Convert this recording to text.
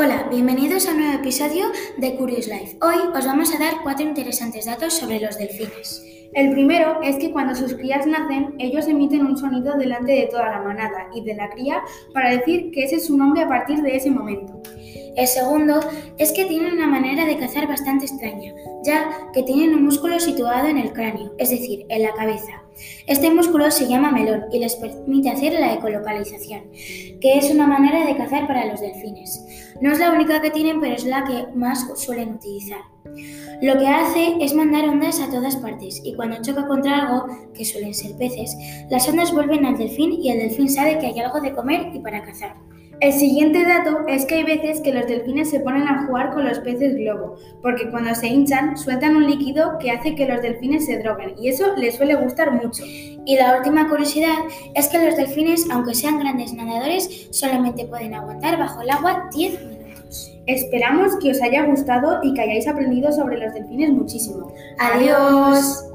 Hola, bienvenidos a un nuevo episodio de Curious Life. Hoy os vamos a dar cuatro interesantes datos sobre los delfines. El primero es que cuando sus crías nacen, ellos emiten un sonido delante de toda la manada y de la cría para decir que ese es su nombre a partir de ese momento. El segundo es que tienen una manera de cazar bastante extraña, ya que tienen un músculo situado en el cráneo, es decir, en la cabeza. Este músculo se llama melón y les permite hacer la ecolocalización, que es una manera de cazar para los delfines. No es la única que tienen, pero es la que más suelen utilizar. Lo que hace es mandar ondas a todas partes y cuando choca contra algo, que suelen ser peces, las ondas vuelven al delfín y el delfín sabe que hay algo de comer y para cazar. El siguiente dato es que hay veces que los delfines se ponen a jugar con los peces globo, porque cuando se hinchan sueltan un líquido que hace que los delfines se droguen y eso les suele gustar mucho. Y la última curiosidad es que los delfines, aunque sean grandes nadadores, solamente pueden aguantar bajo el agua 10 minutos. Esperamos que os haya gustado y que hayáis aprendido sobre los delfines muchísimo. Adiós.